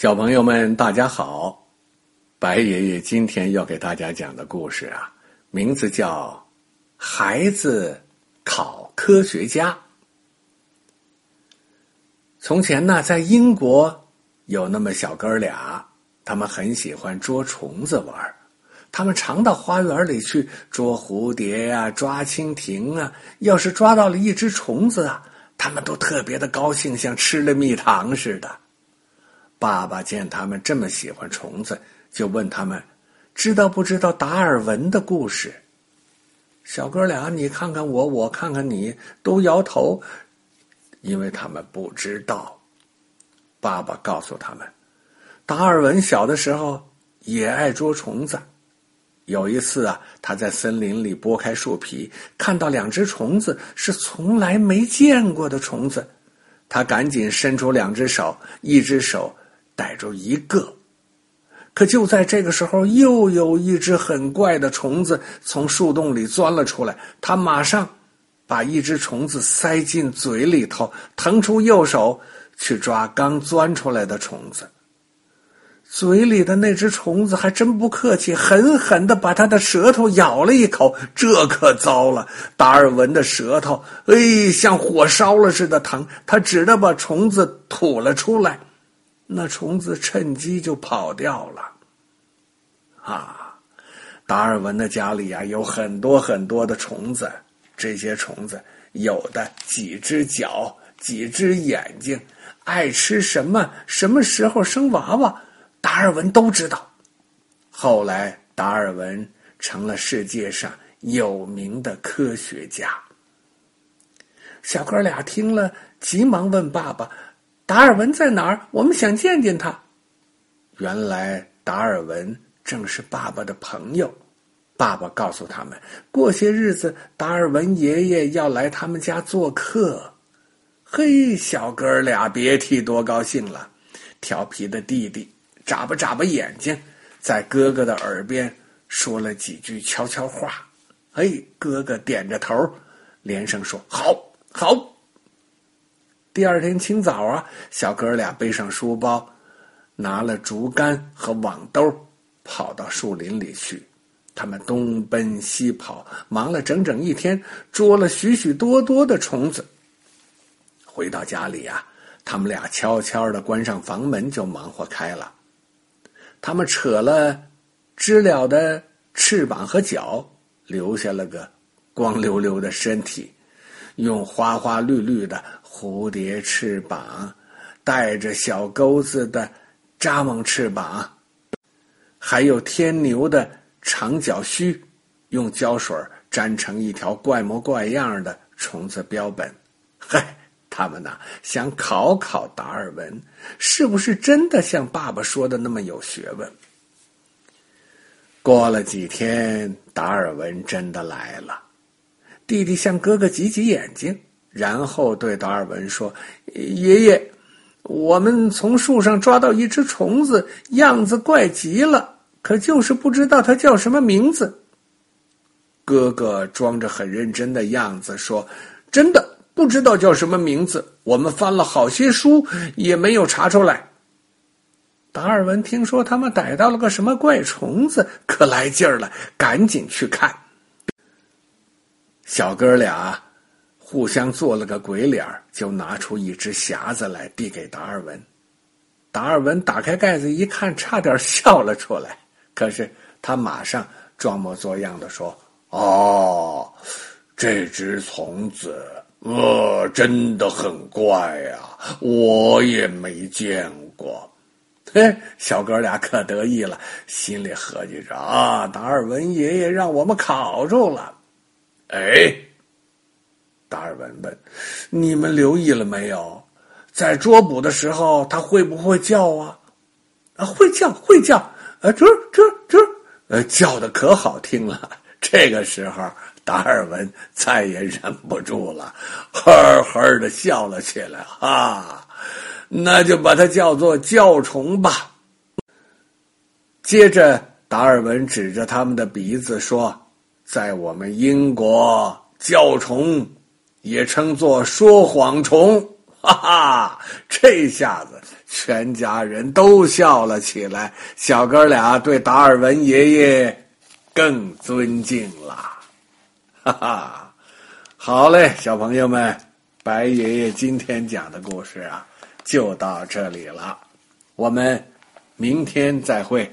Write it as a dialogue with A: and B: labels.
A: 小朋友们，大家好！白爷爷今天要给大家讲的故事啊，名字叫《孩子考科学家》。从前呢，在英国有那么小哥俩，他们很喜欢捉虫子玩他们常到花园里去捉蝴蝶呀，抓蜻蜓啊。要是抓到了一只虫子啊，他们都特别的高兴，像吃了蜜糖似的。爸爸见他们这么喜欢虫子，就问他们：“知道不知道达尔文的故事？”小哥俩，你看看我，我看看你，都摇头，因为他们不知道。爸爸告诉他们：“达尔文小的时候也爱捉虫子。有一次啊，他在森林里拨开树皮，看到两只虫子，是从来没见过的虫子。他赶紧伸出两只手，一只手。”逮住一个，可就在这个时候，又有一只很怪的虫子从树洞里钻了出来。他马上把一只虫子塞进嘴里头，腾出右手去抓刚钻出来的虫子。嘴里的那只虫子还真不客气，狠狠的把他的舌头咬了一口。这可糟了！达尔文的舌头，哎，像火烧了似的疼。他只得把虫子吐了出来。那虫子趁机就跑掉了，啊！达尔文的家里呀有很多很多的虫子，这些虫子有的几只脚，几只眼睛，爱吃什么，什么时候生娃娃，达尔文都知道。后来，达尔文成了世界上有名的科学家。小哥俩听了，急忙问爸爸。达尔文在哪儿？我们想见见他。原来达尔文正是爸爸的朋友。爸爸告诉他们，过些日子达尔文爷爷要来他们家做客。嘿，小哥俩别提多高兴了。调皮的弟弟眨巴眨巴眼睛，在哥哥的耳边说了几句悄悄话。嘿，哥哥点着头，连声说：“好，好。”第二天清早啊，小哥俩背上书包，拿了竹竿和网兜，跑到树林里去。他们东奔西跑，忙了整整一天，捉了许许多多的虫子。回到家里呀，他们俩悄悄的关上房门，就忙活开了。他们扯了知了的翅膀和脚，留下了个光溜溜的身体，用花花绿绿的。蝴蝶翅膀，带着小钩子的扎蜢翅膀，还有天牛的长脚须，用胶水粘成一条怪模怪样的虫子标本。嗨，他们呐想考考达尔文，是不是真的像爸爸说的那么有学问？过了几天，达尔文真的来了，弟弟向哥哥挤挤眼睛。然后对达尔文说：“爷爷，我们从树上抓到一只虫子，样子怪极了，可就是不知道它叫什么名字。”哥哥装着很认真的样子说：“真的不知道叫什么名字，我们翻了好些书也没有查出来。”达尔文听说他们逮到了个什么怪虫子，可来劲儿了，赶紧去看。小哥俩。互相做了个鬼脸就拿出一只匣子来递给达尔文。达尔文打开盖子一看，差点笑了出来。可是他马上装模作样的说：“哦，这只虫子，呃，真的很怪呀，我也没见过。” 嘿，小哥俩可得意了，心里合计着：“啊，达尔文爷爷让我们考住了。”哎。达尔文问：“你们留意了没有，在捉捕的时候，它会不会叫啊？啊，会叫，会叫，啊，吱吱吱，呃，叫的可好听了。这个时候，达尔文再也忍不住了，呵呵的笑了起来。哈，那就把它叫做叫虫吧。接着，达尔文指着他们的鼻子说：‘在我们英国，叫虫。’”也称作说谎虫，哈哈！这下子全家人都笑了起来，小哥俩对达尔文爷爷更尊敬了。哈哈！好嘞，小朋友们，白爷爷今天讲的故事啊，就到这里了。我们明天再会。